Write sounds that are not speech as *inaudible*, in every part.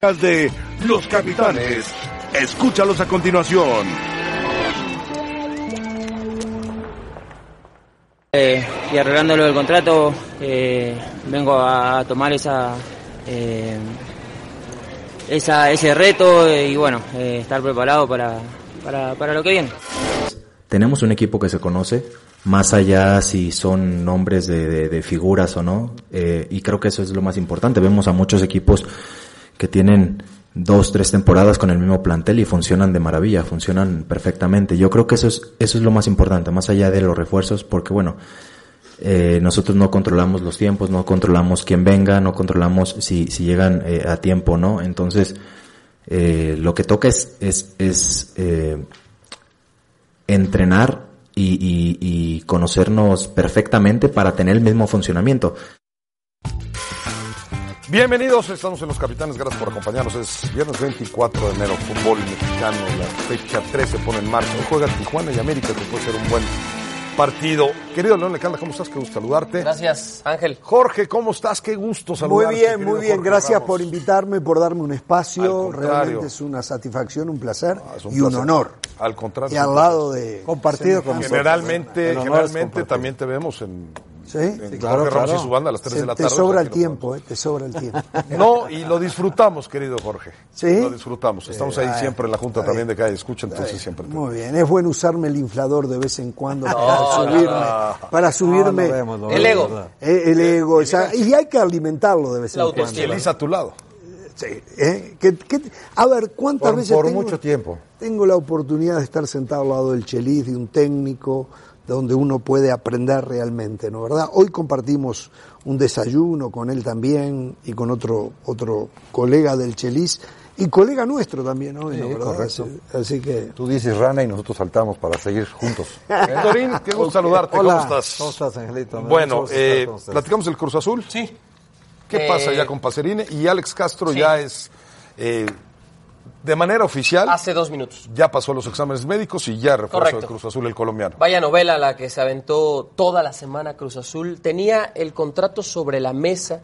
de Los Capitanes. Escúchalos a continuación. Eh, y arreglándolo del contrato, eh, vengo a tomar esa, eh, esa ese reto y bueno, eh, estar preparado para, para, para lo que viene. Tenemos un equipo que se conoce, más allá si son nombres de, de- de figuras o no, eh, y creo que eso es lo más importante. Vemos a muchos equipos que tienen dos, tres temporadas con el mismo plantel y funcionan de maravilla, funcionan perfectamente. Yo creo que eso es, eso es lo más importante, más allá de los refuerzos, porque bueno, eh, nosotros no controlamos los tiempos, no controlamos quién venga, no controlamos si, si llegan eh, a tiempo o no. Entonces, eh, lo que toca es, es, es eh, entrenar y, y- y conocernos perfectamente para tener el mismo funcionamiento. Bienvenidos, estamos en Los Capitanes, gracias por acompañarnos. Es viernes 24 de enero, fútbol mexicano, la fecha 13 se pone en marcha. Hoy juega Tijuana y América, que puede ser un buen partido. Querido León Lecanda, ¿cómo estás? Qué gusto saludarte. Gracias, Ángel. Jorge, ¿cómo estás? Qué gusto Muy saludarte. bien, querido muy bien. Jorge Gracias Ramos. por invitarme, por darme un espacio. Realmente es una satisfacción, un placer Ah, es un y un honor. Al contrario. Y al lado de... Compartido con. Generalmente, generalmente también te vemos en, ¿Sí? en claro, Jorge Ramos claro. y su banda a las 3 Se- de la te tarde. sobra o sea el tiempo, eh, te sobra el tiempo. *laughs* No, y lo disfrutamos, querido Jorge. ¿Sí? Lo disfrutamos. Estamos ahí siempre en la Junta también de Calle Escucha, entonces siempre te- Muy bien, es bueno usarme el inflador de vez en cuando para subirme, para subirme No, lo vemos, lo El ego. eh, el ego, esa- y hay que alimentarlo de vez La en cuando. autoestima. Feliz a tu lado. Sí, ¿eh? ¿Qué- qué- a ver, ¿cuántas Por- veces por tengo, mucho tiempo. tengo la oportunidad de estar sentado al lado del Chelis, de un técnico, donde uno puede aprender realmente, ¿no verdad? Hoy compartimos un desayuno con él también y con otro otro colega del Chelis y colega nuestro también, ¿no? Sí, ¿No verdad? correcto. Así, que Tú dices rana y nosotros saltamos para seguir juntos. *laughs* Dorín, qué gusto saludarte. Hola, ¿Cómo estás? ¿cómo estás, Angelito? Bueno, estar eh, con ustedes. platicamos del Cruz Azul. Sí. ¿Qué Eh, pasa ya con Pacerini? Y Alex Castro sí. ya es, eh, de manera oficial, Hace dos minutos. ya pasó los exámenes médicos y ya refuerzo Correcto. el Cruz Azul el colombiano. Vaya novela la que se aventó toda la semana Cruz Azul. Tenía el contrato sobre la mesa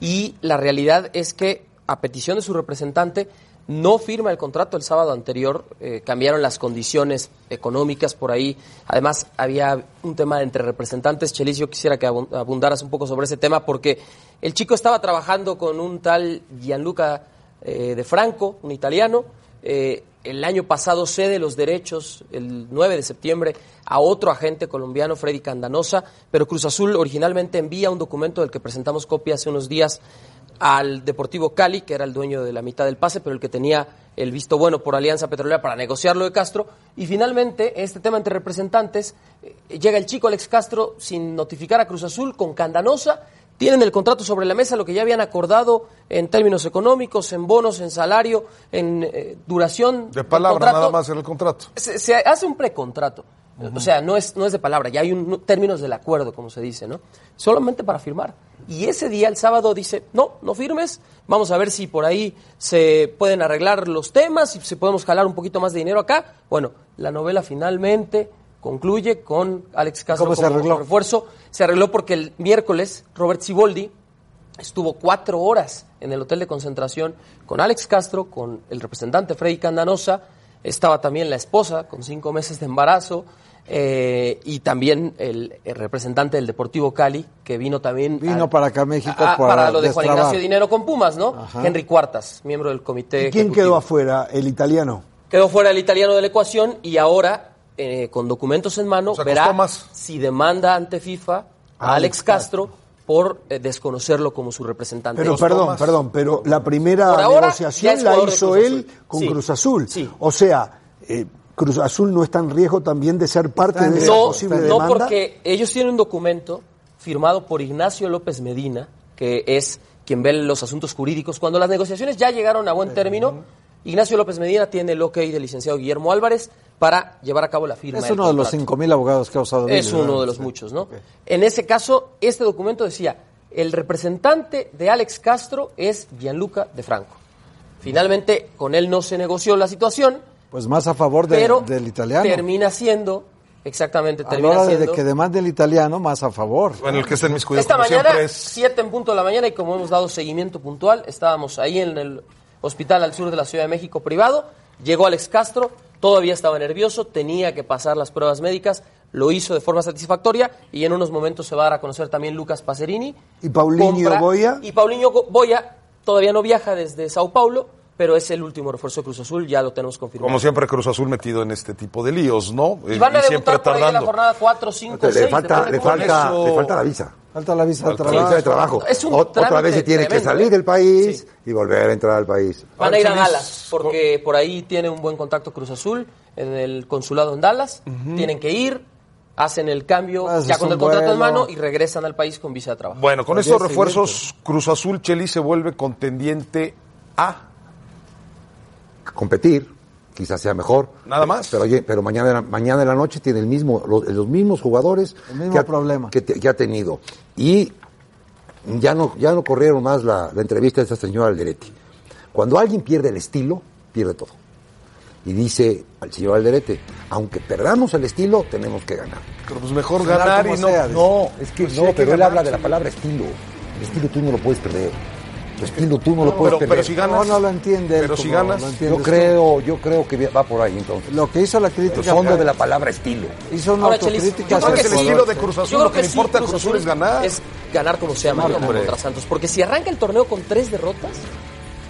y la realidad es que, a petición de su representante, no firma el contrato el sábado anterior. eh, cambiaron las condiciones económicas por ahí. Además, había un tema entre representantes. Chelis, yo quisiera que abun- abundaras un poco sobre ese tema porque el chico estaba trabajando con un tal Gianluca eh, de Franco, un italiano. Eh, el año pasado cede los derechos, el 9 de septiembre, a otro agente colombiano, Freddy Candanosa, pero Cruz Azul originalmente envía un documento del que presentamos copia hace unos días al Deportivo Cali, que era el dueño de la mitad del pase, pero el que tenía el visto bueno por Alianza Petrolera para negociarlo de Castro. Y finalmente, este tema entre representantes, eh, llega el chico Alex Castro sin notificar a Cruz Azul con Candanosa. Tienen el contrato sobre la mesa, lo que ya habían acordado en términos económicos, en bonos, en salario, en eh, duración. De palabra contrato. nada más en el contrato. Se, se hace un precontrato. O sea, no es, no es de palabra, ya hay un, no- términos del acuerdo, como se dice, ¿no? Solamente para firmar. Y ese día, el sábado, dice, no, no firmes, vamos a ver si por ahí se pueden arreglar los temas, si, si podemos jalar un poquito más de dinero acá. Bueno, la novela finalmente concluye con Alex Castro ¿Cómo se como arregló? refuerzo. Se arregló porque el miércoles Robert Ciboldi estuvo cuatro horas en el hotel de concentración con Alex Castro, con el representante Freddy Candanosa, estaba también la esposa con cinco meses de embarazo eh, y también el, el representante del Deportivo Cali, que vino también... Vino a- para acá a México a- para para lo de Juan. Ignacio Dinero con Pumas, ¿no? Ajá. Henry Cuartas, miembro del comité ¿y quién ejecutivo. quedó afuera? El italiano. Quedó fuera el italiano de la ecuación y ahora, eh, con documentos en mano, O sea, verá más. si demanda ante FIFA a Alex Castro por eh, desconocerlo como su representante. Pero perdón, perdón, pero la primera ahora, negociación la hizo él con Sí. Cruz Azul. Sí. O sea, eh, Cruz Azul no está en riesgo también de ser parte de esa No, posible no demanda. porque ellos tienen un documento firmado por Ignacio López Medina, que es quien ve los asuntos jurídicos. Cuando las negociaciones ya llegaron a buen término, Ignacio López Medina tiene el ok del licenciado Guillermo Álvarez para llevar a cabo la firma. Es del uno de los contrato. 5.000 abogados que ha usado Es uno ¿verdad? de los Sí. muchos, ¿no? En ese caso, este documento decía, el representante de Alex Castro es Gianluca de Franco. Finalmente, con él no se negoció la situación, Pues más a favor de- pero del italiano. termina siendo, exactamente, a la termina hora de que demande el italiano, más a favor. Bueno, el que está en mis cuidados Esta como mañana, siempre es... 7 en punto de la mañana, y como hemos dado seguimiento puntual, estábamos ahí en el hospital al sur de la Ciudad de México privado. Llegó Alex Castro, todavía estaba nervioso, tenía que pasar las pruebas médicas, lo hizo de forma satisfactoria y en unos momentos se va a dar a conocer también Lucas Pacerini. ¿Y Paulinho Boya? Y Paulinho Boya todavía no viaja desde Sao Paulo, pero es el último refuerzo de Cruz Azul, ya lo tenemos confirmado. Como siempre, Cruz Azul metido en este tipo de líos, ¿no? y van a siempre debutar por ahí en la tardando. jornada 4, 5, 6. Le falta, le falta, le falta la visa. Falta la visa de La trabajo. visa de trabajo. Es un Otra vez se tiene que salir ¿eh? del país Sí. y volver a entrar al país. Van a ir a Dallas, porque por ahí tiene un buen contacto Cruz Azul en el consulado en Dallas. Tienen que ir, hacen el cambio Haces ya con el contrato en mano y regresan al país con visa de trabajo. Bueno, con estos refuerzos, Cruz Azul Chelis se vuelve contendiente a. Competir, quizás sea mejor. Nada más. Pero, oye, pero mañana, mañana en la noche tiene el mismo, los, los mismos jugadores El mismo que ha, problema. Que, te- que ha tenido. Y ya no, ya no corrieron más la, la entrevista de esta señora Alderetti. Cuando alguien pierde el estilo, pierde todo. Y dice al señor Alderete, aunque perdamos el estilo, tenemos que ganar. Pero pues mejor Ganar y no. sea. No, es que Pues no, pero él habla de la palabra estilo. El estilo tú no lo puedes perder. Estilo tú no lo puedes Pero, perder. pero si ganas. No, no lo entiende. Pero si ganas, lo yo creo, yo creo que va por ahí entonces. Lo que hizo la El crítica. fondo fue- de la palabra estilo. Hizo una Ahora, Chelis, autocrítica. yo creo que es el estilo de. Cruz Azul. Lo que le sí, importa a Cruz Azul es ganar. Es ganar como sea mañana hombre. contra Santos. Porque si arranca el torneo con tres derrotas,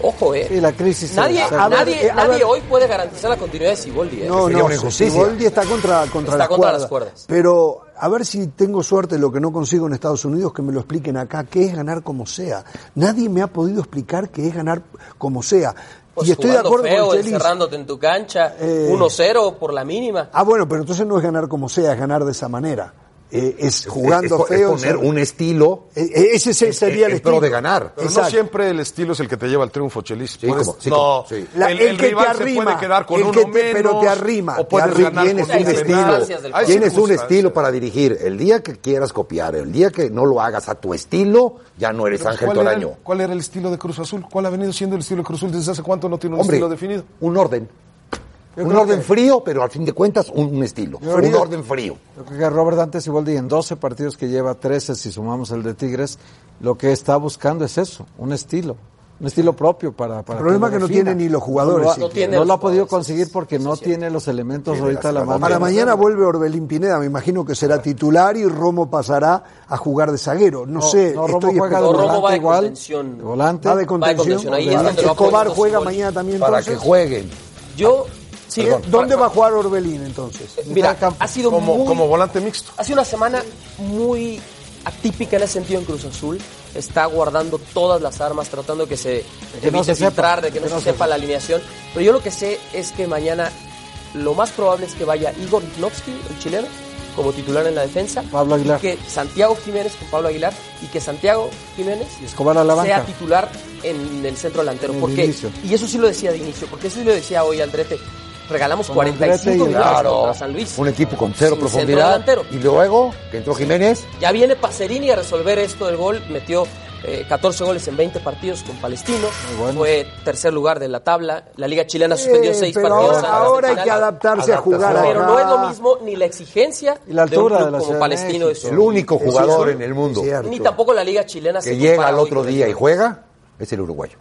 ojo, ¿eh? Sí, la crisis. Nadie, se- a ver, nadie, eh, a nadie hoy puede garantizar la continuidad de Siboldi. ¿eh? No, no. Siboldi está contra, contra, Está las, contra cuerdas. las cuerdas. Pero a ver si tengo suerte lo que no consigo en Estados Unidos, que me lo expliquen acá, qué es ganar como sea. Nadie me ha podido explicar qué es ganar como sea. Pues y estoy de acuerdo feo, con Chelis. encerrándote en tu cancha, Eh. 1-0 por la mínima. Ah, bueno, pero entonces no es ganar como sea, es ganar de esa manera. Eh, es jugando es, es feo. poner o sea, un estilo eh, eh, ese se- sería el en pro estilo. de ganar. Pero no siempre el estilo es el que te lleva al triunfo, Chelis. Sí, Puedes- como- sí, no, como- sí. La- el, el el que te rival se arrima, puede quedar con el uno que te- menos. pero te arrima, O te puedes arrima. ganar Tienes un estilo, tienes un estilo para dirigir. El día que quieras copiar, el día que no lo hagas a tu estilo, ya no eres Pero, Ángel ¿cuál, era el, Toraño. cuál era el estilo de Cruz Azul? ¿Cuál ha venido siendo el estilo de Cruz Azul desde hace cuánto no tiene un Hombre, estilo definido? un orden. Yo un orden que- frío, pero al fin de cuentas un, un estilo. Yo un creo- orden frío. Yo creo que Robert Dante Siboldi en 12 partidos que lleva, 13 si sumamos el de Tigres, lo que está buscando es eso, un estilo. Un estilo propio para, para El problema lo es que no defina. tiene ni los jugadores, No, tiene no los lo ha podido conseguir porque no tiene los elementos Sí, ahorita a la mano. Para mañana vuelve Orbelín Pineda, me imagino que será titular y Romo pasará a jugar de zaguero. No, sé, no, Romo estoy juega de volante va de igual. contención. de volante. Va de Va de contención. ahí Escobar juega mañana también Para entonces. que jueguen. Yo, sí, ¿Eh? ¿Dónde va a jugar Orbelín entonces? Mira, de campo. ha sido Como, muy, como volante mixto. Ha sido una semana muy atípica en ese sentido en Cruz Azul. Está guardando todas las armas, tratando de que se no evite sepa, filtrar, de que no que se no se sepa la alineación. Pero yo lo que sé es que mañana lo más probable es que vaya Igor Lichnowsky, el chileno, como titular en la defensa. Pablo Aguilar. Y que Santiago Jiménez con Pablo Aguilar y que Santiago Jiménez Y Escobar a la sea banca. titular en el centro delantero. En el porque, inicio. y eso sí lo decía de inicio, porque eso sí lo decía hoy Aldrete. Regalamos Con 45 Aldrete y- millones Claro. contra San Luis. Un equipo con cero Sin profundidad. Y luego, que entró Jiménez, Ya viene Pacerini a resolver esto del gol. Metió eh, 14 goles en 20 partidos con Palestino. Bueno. Fue tercer lugar de la tabla. La Liga Chilena suspendió Eh, 6 pero partidos. ahora, ahora hay que adaptarse a jugar. Pero acá. no es lo mismo ni la exigencia Y la de un altura club de la como Palestino su- el único jugador es en el mundo cierto. Ni tampoco la Liga Chilena se que llega compara al otro día y juega es el uruguayo.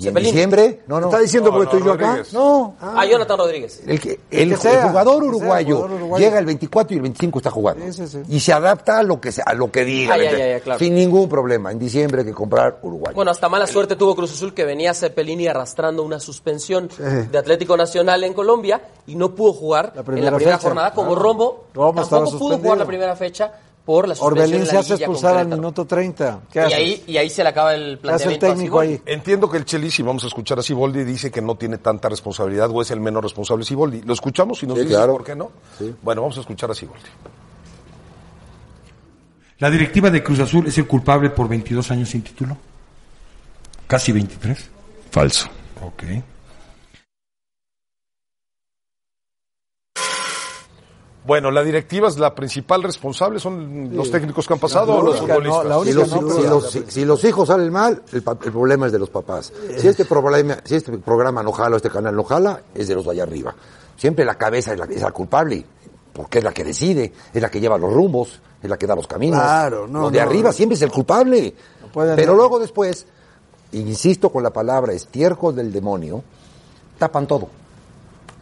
Y en Cepelini. diciembre, no, no. ¿Está diciendo No, porque no, estoy yo acá? No, Ah, Jonathan Rodríguez. El, que, el, sea, jugador sea, uruguayo jugador uruguayo. llega el 24 y el 25 está jugando. Sí, sí, sí. Y se adapta a lo que, se- a lo que diga. Ah, ya, ¿me entiendes? ya, ya, claro. Sin ningún problema. En diciembre hay que comprar uruguayo. Bueno, hasta mala suerte tuvo Cruz Azul que venía Cepelini arrastrando una suspensión Sí. de Atlético Nacional en Colombia y no pudo jugar La en la primera fecha. jornada como Ah. Romo, tampoco pudo suspendido. jugar la primera fecha por la suspensión Orbelín se hace expulsar al minuto 30. ¿Qué Y haces? ahí, y ahí se le acaba el ¿Qué hace el planteamiento. a técnico ahí? Entiendo que el Chelis, y vamos a escuchar a Siboldi, dice que no tiene tanta responsabilidad o es el menos responsable Siboldi. ¿Lo escuchamos y nos Sí, dice claro. por qué no? Sí. Bueno, vamos a escuchar a Siboldi. ¿La directiva de Cruz Azul es el culpable por 22 años sin título? Casi 23. Falso. Ok. Bueno, la directiva es la principal responsable, son los técnicos que han pasado o los no, futbolistas. Si los, no, si pero- los- si- si los hijos salen mal, el, pa- el problema es de los papás. Si este problema, si este programa no jala o este canal no jala, es de los de allá arriba. Siempre la cabeza es la, es la culpable, porque es la que decide, es la que lleva los rumbos, es la que da los caminos. Claro, no, Los de no. arriba siempre es el culpable. Pero luego después, insisto con la palabra, estiércol del demonio, tapan todo.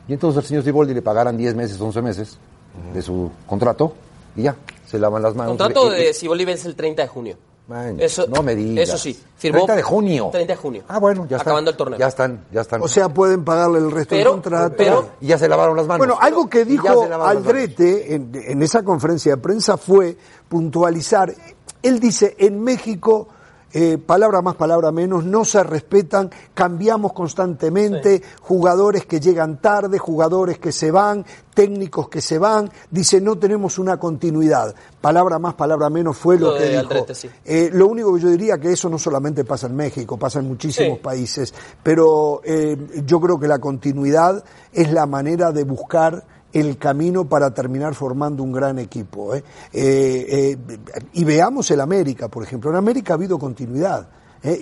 Y entonces al señor Siboldi le pagaran 10 meses, 11 meses de su contrato y ya, se lavan las manos. contrato de Siboldi vence el 30 de junio. Bueno, Eso, no me digas. Eso sí, firmó 30 de junio. 30 de junio. Ah, bueno, ya está. Acabando el torneo. Ya están, ya están. O sea, pueden pagarle el resto Pero- del contrato. pero- y ya se lavaron las manos. Bueno, algo que dijo. Aldrete en, en esa conferencia de prensa fue puntualizar. Él dice, en México, eh, palabra más, palabra menos, no se respetan, cambiamos constantemente, jugadores que llegan tarde, jugadores que se van, técnicos que se van, dice, no tenemos una continuidad. Palabra más, palabra menos fue lo, Lo que dijo. Aldrete, sí. Eh, lo único que yo diría que eso no solamente pasa en México, pasa en muchísimos Sí. países, pero eh, yo creo que la continuidad es la manera de buscar el camino para terminar formando un gran equipo. ¿eh? Eh, eh, y veamos el América, por ejemplo. En América ha habido continuidad.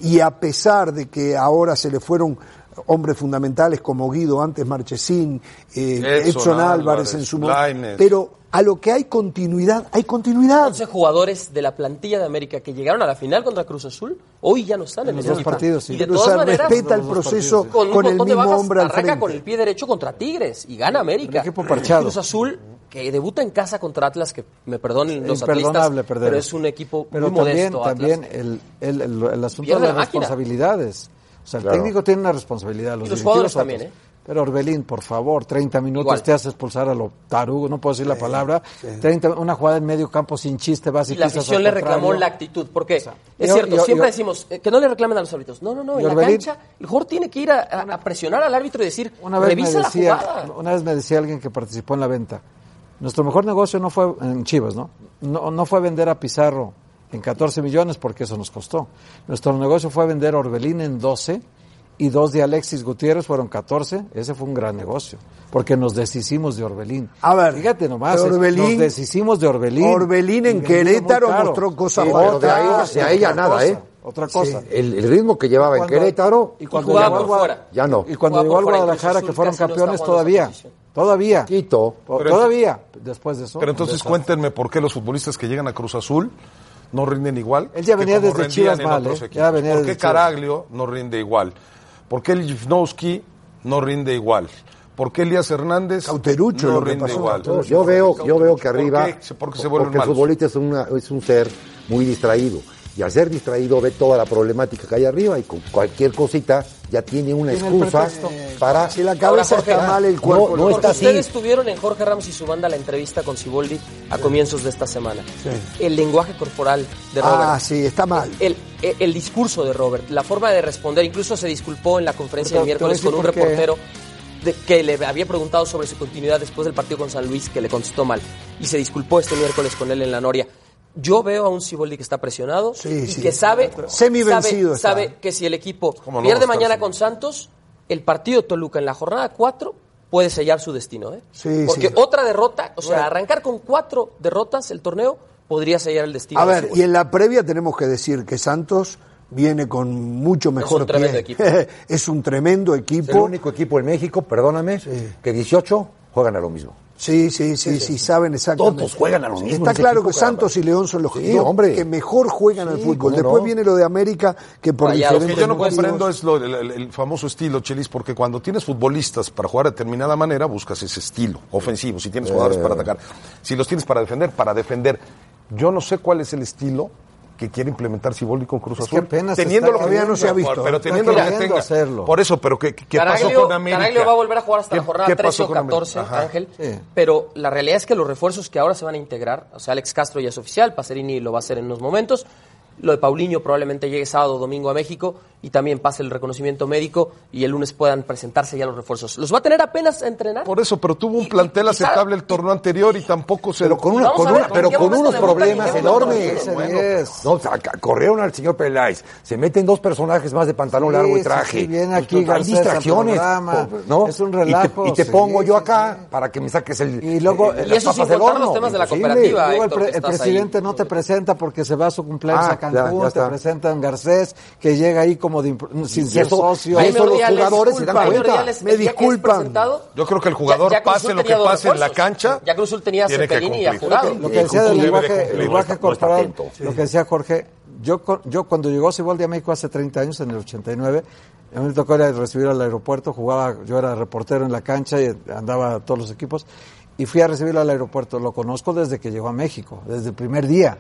Y a pesar de que ahora se le fueron hombres fundamentales como Guido, antes Marchesín, eh, Edson Edson, Álvarez, Álvarez, en su momento. Pero a lo que hay continuidad, hay continuidad. 11 jugadores de la plantilla de América que llegaron a la final contra Cruz Azul, hoy ya no están en, los dos partidos, sí. Y de todas se maneras, respeta el proceso partidos, con, el mismo bajas, hombre al frente. con el pie derecho contra Tigres y gana América. Equipo parchado. Cruz Azul, que debuta en casa contra Atlas, que me perdonen los atlistas, pero es un equipo Pero muy también, modesto. Atlas. también el, el, el, el asunto Pierde de la las máquina. O sea, el Claro. técnico tiene una responsabilidad. Los, Y los jugadores otros. también, ¿eh? Pero Orbelín, por favor, 30 minutos Igual. te hace expulsar a lo tarugo, no puedo decir la palabra. 30, una jugada en medio campo sin chiste, vas y, Y la afición le reclamó la actitud, porque sea, es yo- cierto, yo- siempre yo- decimos eh, que no le reclamen a los árbitros. No, no, no, en la cancha el jugador tiene que ir a, a- a presionar al árbitro y decir, Una vez, me revisa la decía, jugada. una vez me decía alguien que participó en la venta, nuestro mejor negocio no fue en Chivas, ¿no? No, no fue vender a Pizarro en 14 millones porque eso nos costó. Nuestro negocio fue vender Orbelín en 12 y dos de Alexis Gutiérrez fueron 14. Ese fue un gran negocio porque nos deshicimos de Orbelín. A ver, fíjate nomás, eh, Orbelín- nos deshicimos de Orbelín. Orbelín en Querétaro mostró cosas Sí, de ahí- de ahí ya nada, cosa, ¿eh? Otra cosa. El, el ritmo que llevaba en Querétaro, y cuando jugaba llegó por fuera. ya no. Y cuando llegó al Guadalajara, que fueron no campeones, todavía. Todavía. Quito. Pero- todavía. Después de eso. Pero entonces cuéntenme por qué los futbolistas que llegan a Cruz Azul no rinden igual. Él ya venía desde Chivas mal, ¿eh? Ya venía ¿Por desde qué Chivas. Caraglio no rinde igual? ¿Por qué el Jivnowski no rinde igual? ¿Por qué Elías Hernández Cauterucho, no rinde igual? Yo veo, yo veo que ¿Por arriba, qué? Porque se porque el futbolista es, una- es un ser muy distraído. Y al ser distraído ve toda la problemática que hay arriba y con cualquier cosita ya tiene una excusa para... Si la cabeza Jorge, está mal, el cuerpo no no. Porque está así. ustedes tuvieron en Jorge Ramos y su banda la entrevista con Siboldi a comienzos de esta semana. El lenguaje corporal de Robert. Ah, sí, está mal. El, el, el discurso de Robert, la forma de responder, incluso se disculpó en la conferencia Pero de miércoles con un reportero de- que le había preguntado sobre su continuidad después del partido con San Luis, que le contestó mal. Y se disculpó este miércoles con él en la Noria. Yo veo a un Siboldi que está presionado Sí, y sí. que sabe, Semi-vencido sabe, está. sabe que si el equipo ¿Cómo no pierde mañana semi- con Santos, el partido de Toluca en la jornada 4 puede sellar su destino. ¿eh? Sí, Porque sí. otra derrota, o sea, arrancar con cuatro derrotas el torneo podría sellar el destino. A ver, y en la previa tenemos que decir que Santos viene con mucho mejor un tremendo pie. equipo. *laughs* es un tremendo Es el equipo. único equipo en México, perdóname, que 18 juegan a lo mismo. Sí, sí, sí, sí, saben exactamente. Todos juegan a Está claro que Santos y León son los que mejor juegan al fútbol. Después viene lo de América, que por Rayados. Lo que diferentes yo no comprendo es lo, el, famoso estilo, Chelis, porque cuando tienes futbolistas para jugar de determinada manera, buscas ese estilo ofensivo. Si tienes jugadores para atacar, si los tienes para defender, para defender. Yo no sé cuál es el estilo que quiere implementar Siboldi con Cruz Es que Azul. apenas teniendo lo que todavía no se ha visto. Pero Está teniendo lo que tenga. hacerlo. Por eso, pero ¿qué, qué pasó con América? Caraglio va a volver a jugar hasta la ¿Qué- jornada qué 13 pasó o con América? 14, Ajá. Ángel. Sí. Pero la realidad es que los refuerzos que ahora se van a integrar, o sea, Alex Castro ya es oficial, Pacerini lo va a hacer en unos momentos. Lo de Paulinho probablemente llegue sábado o domingo a México y también pase el reconocimiento médico y el lunes puedan presentarse ya los refuerzos. Los va a tener apenas a entrenar. Por eso, pero tuvo un Y- plantel y- y sabe- aceptable el torneo anterior y tampoco se Pero con, una, con, ver, una- pero ¿en qué con unos problemas enormes. no? Bueno. No, o sea, ca- corrieron al señor Peláez, se meten dos personajes más de pantalón Sí, largo y traje. sí, viene aquí Hay Garcés al distracciones, programa, ¿no? es un Y te- relajo, Y te, sí, pongo yo acá sí. para que me saques el Y luego- eh, Y las eso sin papas del contar horno. los temas de la cooperativa. Luego el, pre- el presidente no te presenta porque se va a su cumpleaños Ah, a Cancún, ya- ya te presentan Garcés, que llega ahí como de sin ser socio. y Jaime eso los jugadores se dan disculpa, Jaime cuenta. Me disculpan. Yo creo que el jugador ya- pase lo que pase en la cancha, Ya Cruz Azul tenía a tiene que y a. Jurado. Lo que decía del lenguaje, lenguaje corporal, lo que decía Jorge, Yo, yo cuando llegó Siboldi a México hace 30 años, en el 89, a mí me tocó ir a recibir al aeropuerto, jugaba, yo era reportero en la cancha y andaba a todos los equipos, y fui a recibirlo al aeropuerto. Lo conozco desde que llegó a México, desde el primer día.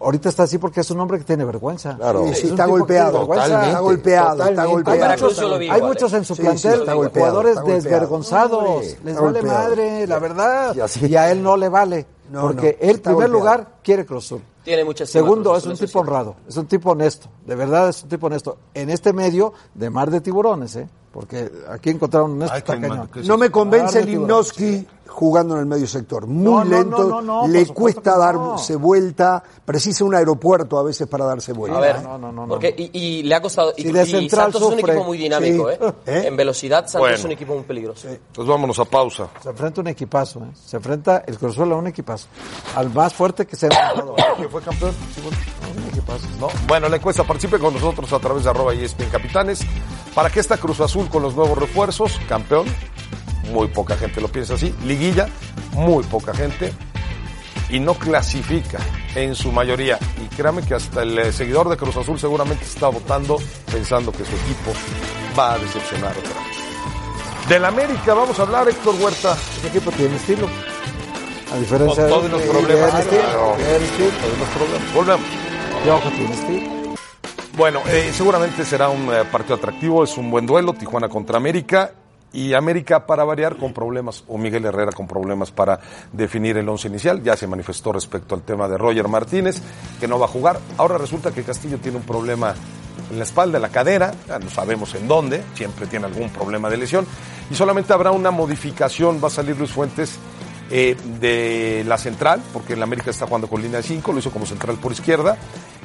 Ahorita está así porque es un hombre que tiene vergüenza. Claro. Sí, sí, está golpeado, totalmente, está golpeado, está Hay muchos en su Sí, sí, plantel, está golpeado, jugadores está golpeado. desvergonzados, Hombre, les vale golpeado. madre, la verdad, Y así- y a él no le vale, No, porque no, él, en primer golpeado. lugar, quiere Cruz. Tiene mucha estima Segundo, es un tipo honrado, es un tipo honesto, de verdad es un tipo honesto. En este medio de mar de tiburones, ¿eh? Porque aquí encontraron un honesto No me convence Limnowski jugando en el medio sector. Muy No, no, lento, no, no, no, por le cuesta que no. darse vuelta, precisa un aeropuerto a veces para darse vuelta. A ver, No, no, no, no. porque, y, y le ha costado. Y, Si de y central Santos es un equipo muy dinámico, Sí. ¿eh? *laughs* ¿Eh? En velocidad, Santos Bueno. es un equipo muy peligroso. Pues vámonos a pausa. Se enfrenta un equipazo, ¿eh? Se enfrenta el Cruz Azul a un equipazo. Al más fuerte que se ha enfrentado. ¿Quién fue campeón? un equipazo. ¿no? Bueno, la encuesta participe con nosotros a través de arroba ESPN Capitanes. ¿Para qué está Cruz Azul con los nuevos refuerzos? Campeón, muy poca gente lo piensa así. Liguilla, muy poca gente. Y no clasifica en su mayoría. Y créame que hasta el eh, seguidor de Cruz Azul seguramente está votando pensando que su equipo va a decepcionar otra vez. Del América vamos a hablar, Héctor Huerta. Este equipo tiene estilo. A diferencia Con todos los de- problemas. Todos los problemas. Volvemos. Piojo tiene estilo. Bueno, eh, seguramente será un eh, partido atractivo, es un buen duelo, Tijuana contra América. Y América para variar con problemas, o Miguel Herrera con problemas para definir el once inicial. Ya se manifestó respecto al tema de Roger Martínez, que no va a jugar. Ahora resulta que Castillo tiene un problema en la espalda, en la cadera, no sabemos en dónde, siempre tiene algún problema de lesión. Y solamente habrá una modificación, va a salir Luis Fuentes eh, de la central, porque el América está jugando con línea de 5, lo hizo como central por izquierda,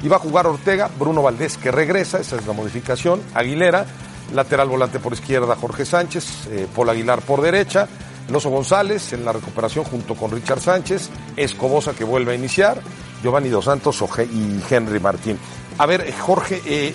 va a jugar Ortega, Bruno Valdés que regresa, esa es la modificación, Aguilera, lateral volante por izquierda Jorge Sánchez, eh, Paul Aguilar por derecha, Loso González en la recuperación junto con Richard Sánchez, Escobosa que vuelve a iniciar, Giovanni Dos Santos y Henry Martín. A ver, eh, Jorge, eh,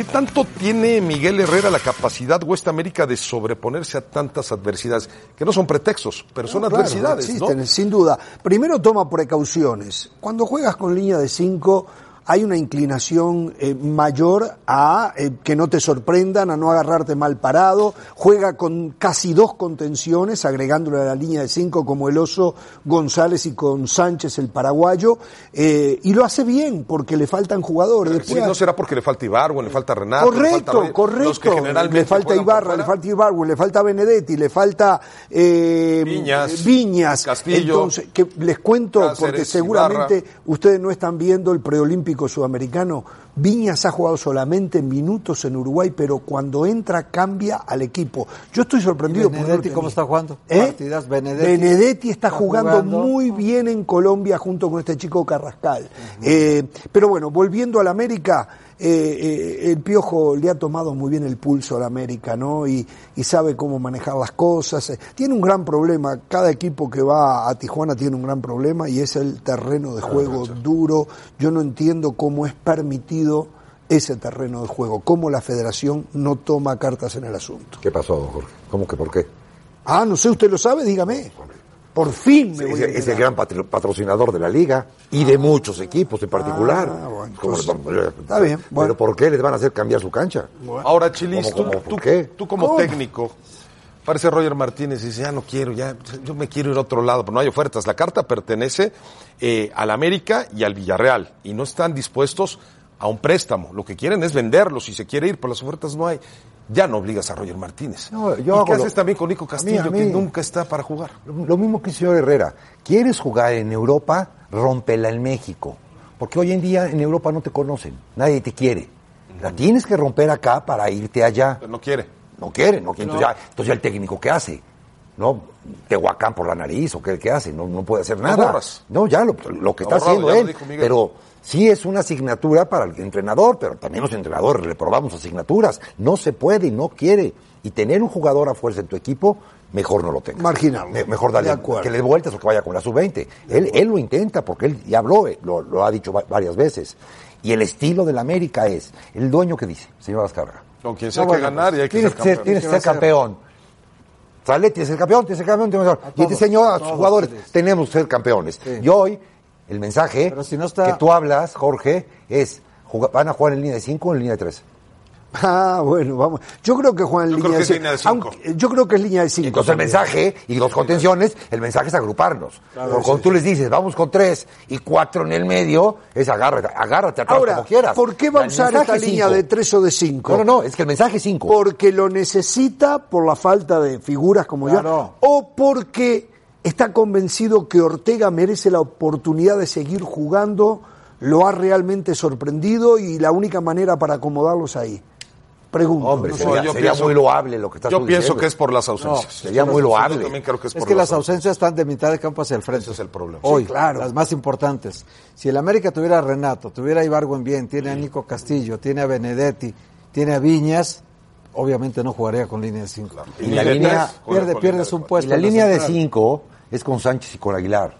¿qué tanto tiene Miguel Herrera la capacidad West América de sobreponerse a tantas adversidades? Que no son pretextos, pero son No, claro, adversidades, ¿no? existen, sin duda. Primero toma precauciones. Cuando juegas con línea de 5 hay una inclinación eh, mayor a eh, que no te sorprendan, a no agarrarte mal parado. Juega con casi dos contenciones, agregándole a la línea de 5 como el oso González y con Sánchez el paraguayo. eh, y lo hace bien porque le faltan jugadores. Sí, no será porque le falta Ibargüen, le falta Renato, le falta Correcto, correcto. le falta Ibarra, le falta Ibarra, le falta Benedetti, le falta Viñas, Viñas. Castillo, Entonces, que les cuento, Cáceres, porque seguramente Ibarra. ustedes no están viendo el preolímpico sudamericano. Viñas ha jugado solamente minutos en Uruguay, pero cuando entra cambia al equipo. Yo estoy sorprendido. Benedetti, tenía. ¿cómo está jugando? ¿Eh? Partidas, Benedetti. Benedetti está, Está jugando, jugando. muy bien en Colombia junto con este chico Carrascal. Eh, pero bueno, volviendo al América, eh, eh, el Piojo le ha tomado muy bien el pulso al América, ¿no? Y, y sabe cómo manejar las cosas. Tiene un gran problema, cada equipo que va a Tijuana tiene un gran problema y es el terreno de juego duro. Yo no entiendo cómo es permitido ese terreno de juego, cómo la federación no toma cartas en el asunto. ¿Qué pasó, don Jorge? ¿Cómo que por qué? Ah, no sé, usted lo sabe, dígame. Por fin me Es, voy a es el gran patro- patrocinador de la liga y de muchos equipos en particular. Ah, bueno, entonces, está bien, Pero bueno. ¿por qué les van a hacer cambiar su cancha? Ahora, Chilis, tú, ¿Cómo, cómo, tú- por qué? tú como ¿Cómo? técnico, parece Roger Martínez, dice, ya no quiero, ya, yo me quiero ir a otro lado, pero no hay ofertas. La carta pertenece eh, al América y al Villarreal y no están dispuestos a un préstamo. Lo que quieren es venderlo, si se quiere ir, pero las ofertas no hay. Ya no obligas a Roger Martínez. No, yo ¿Y hago qué lo- haces también con Nico Castillo, A mí- a mí- que nunca está para jugar? Lo, mismo que el señor Herrera. ¿Quieres jugar en Europa? Rómpela en México. Porque hoy en día en Europa no te conocen, nadie te quiere. La tienes que romper acá para irte allá. Pero no quiere. No quiere, no quiere. Entonces, ya, entonces ya el técnico, ¿qué hace? ¿No? Tehuacán por la nariz, ¿o qué, qué hace? No, no puede hacer nada. borras. No, ya lo, lo que está haciendo él. Pero sí es una asignatura para el entrenador, pero también los entrenadores reprobamos asignaturas. No se puede y no quiere. Y tener un jugador a fuerza en tu equipo, mejor no lo tengas. Marginarlo. Me- mejor darle que le dé vueltas o que vaya con la sub-20. Él, él lo intenta porque él ya habló, eh, lo, lo ha dicho va- varias veces. Y el estilo del América es, el dueño que dice, señor Azcárraga. Con quien sea No, que bueno, ganar y hay que tienes ser que ser, campeón. tienes que ¿Qué va ser campeón. Sale, tienes que ser campeón, tienes que ser campeón, tienes que ser campeón. Y este señor, a sus jugadores, tenemos que ser campeones. Sí. Y hoy, El mensaje Pero si no está- que tú hablas, Jorge, es, ¿van a jugar en línea de 5 o en línea de 3? Ah, bueno, vamos. Yo creo que juegan en Yo línea creo que es de línea de cinco. cinco. Aunque- Yo creo que es línea de 5. Entonces el mensaje y dos contenciones, el mensaje es agruparnos. Porque cuando tú les dices, vamos con tres y cuatro en el medio, es agárrate, agárrate atrás Ahora, como quieras. ¿por qué va a usar esta es línea cinco. de 3 o de 5? No, no, no, es que el mensaje es 5. Porque lo necesita por la falta de figuras como Claro. yo, o porque está convencido que Ortega merece la oportunidad de seguir jugando, lo ha realmente sorprendido y la única manera para acomodarlo es ahí. Pregunto. Hombre, no sería, yo sería pienso- muy loable lo que estás Yo pienso diciendo. que es por las ausencias. sería muy Yo loable. también creo que es, Es por que las ausencias están de mitad de campo hacia el frente. Ese es el problema. Hoy, Sí, claro. las más importantes. Si el América tuviera a Renato, tuviera a Ibargüen bien, tiene a Nico Castillo, tiene a Benedetti, tiene a Viñas, obviamente no jugaría con línea de 5. Y la línea, Pierde, pierdes un y puesto. la en línea de central. 5 es con Sánchez y con Aguilar,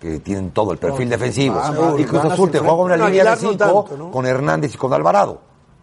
que tienen todo el perfil defensivo. vamos, y Cruz Azul te juega una línea de Aguilar no 5 tanto, ¿no? con Hernández y con Alvarado.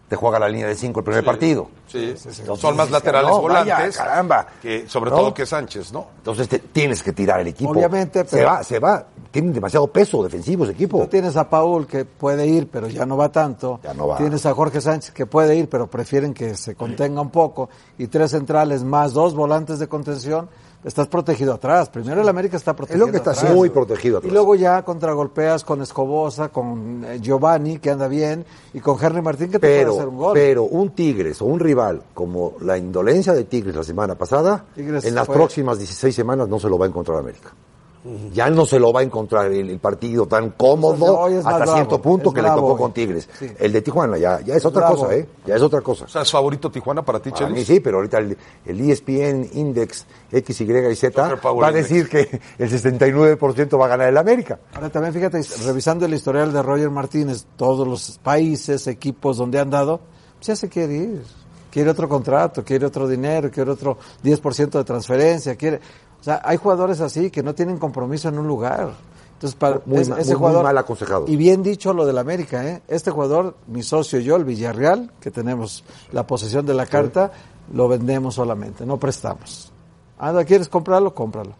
Te juega la línea de 5 el primer partido. Sí, Entonces, son más laterales no, vaya, volantes. caramba. Que, sobre ¿No? todo que Sánchez, ¿no? Entonces te- tienes que tirar el equipo. Obviamente, Se pero- va, se va. Tienen demasiado peso defensivo ese equipo. Tú tienes a Paul que puede ir, pero ya no va tanto. Ya no va. Tienes a Jorge Sánchez que puede ir, pero prefieren que se contenga un poco. Y tres centrales más dos volantes de contención. Estás protegido atrás. Primero el América está protegido. lo que está atrás. Muy protegido atrás. Y luego ya contragolpeas con Escobosa, con eh, Giovanni, que anda bien, y con Henry Martín, que te puede hacer un gol. pero un Tigres o un rival como la indolencia de Tigres la semana pasada, Tigres en las fue- próximas 16 semanas no se lo va a encontrar América. Ya no se lo va a encontrar el, el partido tan cómodo hasta bravo, cierto punto que le tocó con Tigres. Sí. El de Tijuana ya, ya es otra bravo. cosa, ¿eh? Ya es otra cosa. O sea, ¿es favorito Tijuana para ti, Para mí sí, pero ahorita el, el ESPN Index X, Y y Z va a Index. decir que el 69% va a ganar el América. Ahora también fíjate, revisando el historial de Roger Martínez, todos los países, equipos donde han dado, pues ya se quiere ir. Quiere otro contrato, quiere otro dinero, quiere otro 10% de transferencia, quiere... O sea, hay jugadores así que no tienen compromiso en un lugar. Entonces, para Muy es- ese muy- muy jugador, mal aconsejado. Y bien dicho lo del América, ¿eh? Este jugador, mi socio y yo, el Villarreal, que tenemos la posesión de la carta, lo vendemos solamente, no prestamos. Anda, ¿quieres comprarlo? Cómpralo.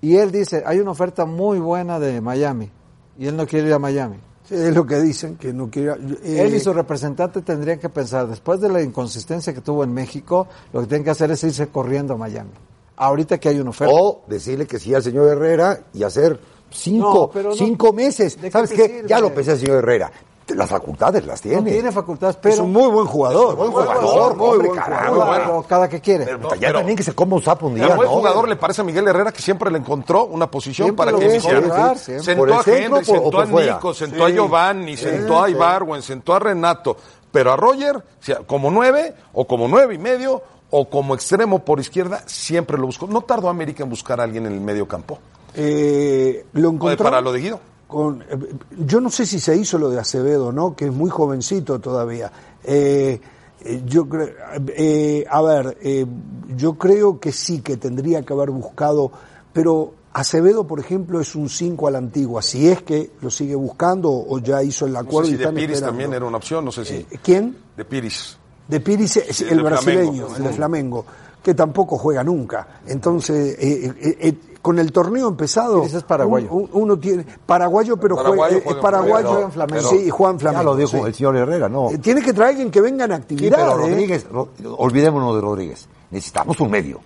Y él dice, hay una oferta muy buena de Miami. Y él no quiere ir a Miami. Sí, es lo que dicen, que no quiere... eh, Él y su representante tendrían que pensar, después de la inconsistencia que tuvo en México, lo que tienen que hacer es irse corriendo a Miami. Ahorita que hay una oferta. O decirle que sí al señor Herrera y hacer cinco, No, pero no- cinco meses. ¿de qué ¿Sabes qué? sirve? Ya lo pensé el señor Herrera. Las facultades las tiene. no tiene facultades, pero... es un muy buen jugador. Buen jugador, muy hombre, buen carajo. jugador. cada que quiere. Pero No, ya pero- también que se coma un sapo un día, buen ¿no? jugador le parece a Miguel Herrera que siempre le encontró una posición Siempre para que iniciara. siempre. Sentó ¿Por el a Henry, sentó a fuera? Nico, sentó a Giovanni, sentó a Ibargüen, sentó a Renato. Pero a Roger, como nueve, o como nueve y medio, o como extremo por izquierda, siempre lo buscó. No tardó América en buscar a alguien en el medio campo. Eh, lo encontró para lo de Guido. con- eh, yo no sé si se hizo lo de Acevedo, ¿no? Que es muy jovencito todavía. Eh, eh, yo creo, eh, a ver, eh, yo creo que sí que tendría que haber buscado, pero Acevedo, por ejemplo, es un 5 a la antigua. Si es que lo sigue buscando o ya hizo el No acuerdo sé si y de Piris esperando. también era una opción, no sé si. ¿Quién? De Piris. De Piris, es Sí, el de brasileño, Flamengo. el de Flamengo, que tampoco juega nunca. Entonces, eh, eh, eh, con el torneo empezado, Piris es paraguayo. un- un- uno tiene paraguayo, pero Paraguayo juega, juega es paraguayo, juega en Flamengo. sí, y juega en Ya Flamengo. lo dijo sí. el señor Herrera, ¿no? Eh, Tiene que traer alguien que venga en Sí, actividad. pero ¿eh? Rodríguez, Ro- olvidémonos de Rodríguez. Necesitamos un medio.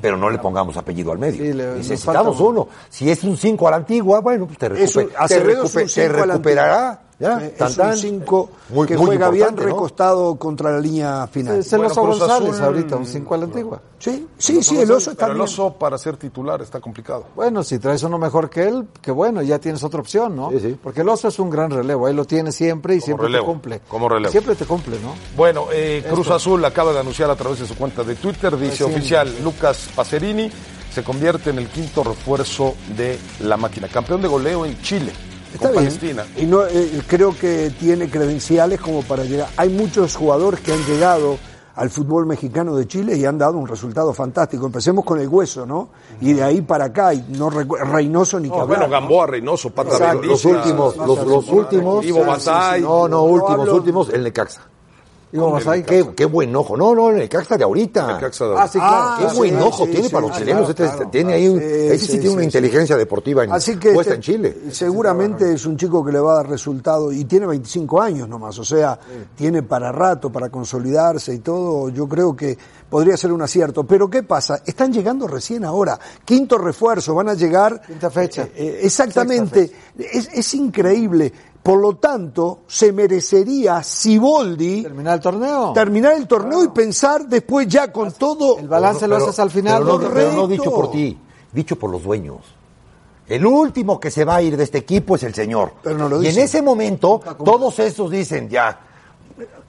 Pero no le pongamos apellido al medio. Sí, le- Necesitamos uno. Si es un 5 a la antigua, bueno, pues te, Eso, recupe- te, Acevedo es recupe- un te la recuperará. ¿Ya? Tan, es un tan. 5 Muy- que muy juega bien recostado contra la línea final. Es el Bueno, oso González Azul- ahorita, un 5 a la antigua. Sí, sí, sí, el oso está Pero el bien. oso para ser titular está complicado. Bueno, si traes uno mejor que él, que bueno, ya tienes otra opción, ¿no? Sí, sí. Porque el oso es un gran relevo, ahí lo tiene siempre y siempre relevo, te cumple. como relevo. Siempre te cumple, ¿no? Bueno, eh, Cruz Azul acaba de anunciar a través de su cuenta de Twitter, dice Recién. oficial Lucas Pacerini, se convierte en el quinto refuerzo de la máquina. Campeón de goleo en Chile, Está con bien. Palestina. Y no, eh, creo que tiene credenciales como para llegar. Hay muchos jugadores que han llegado al fútbol mexicano de Chile y han dado un resultado fantástico. Empecemos con el hueso, ¿no? Y de ahí para acá, y no Reynoso ni que No, hablar. bueno, Gamboa, Reynoso, Pata Exacto. Los últimos, los, los últimos. Ivo Basay. No, no, No últimos, hablo- últimos, el Necaxa. Basay. Qué, qué buen ojo. No, no, el Necaxa de ahorita. Necaxa de- Ah, sí, claro. Qué sí, buen ojo sí, tiene sí, para los chilenos. claro, Este- claro, tiene ahí un, Sí, ese sí, sí, tiene una sí, inteligencia deportiva en, Así que puesta este- en Chile. seguramente es un chico que le va a dar resultado y tiene 25 años nomás, o sea, tiene para rato, para consolidarse y todo, yo creo que podría ser un acierto. Pero ¿qué pasa? Están llegando recién ahora, quinto refuerzo, van a llegar... Quinta fecha. Eh, eh, exactamente, es, es increíble. Por lo tanto, se merecería Siboldi Terminar el torneo. terminar el torneo y pensar después ya con todo... El balance lo haces al final. Pero no, pero no dicho por ti, dicho por los dueños. El último que se va a ir de este equipo es el señor. Pero no lo y en ese momento, todos estos dicen, ya,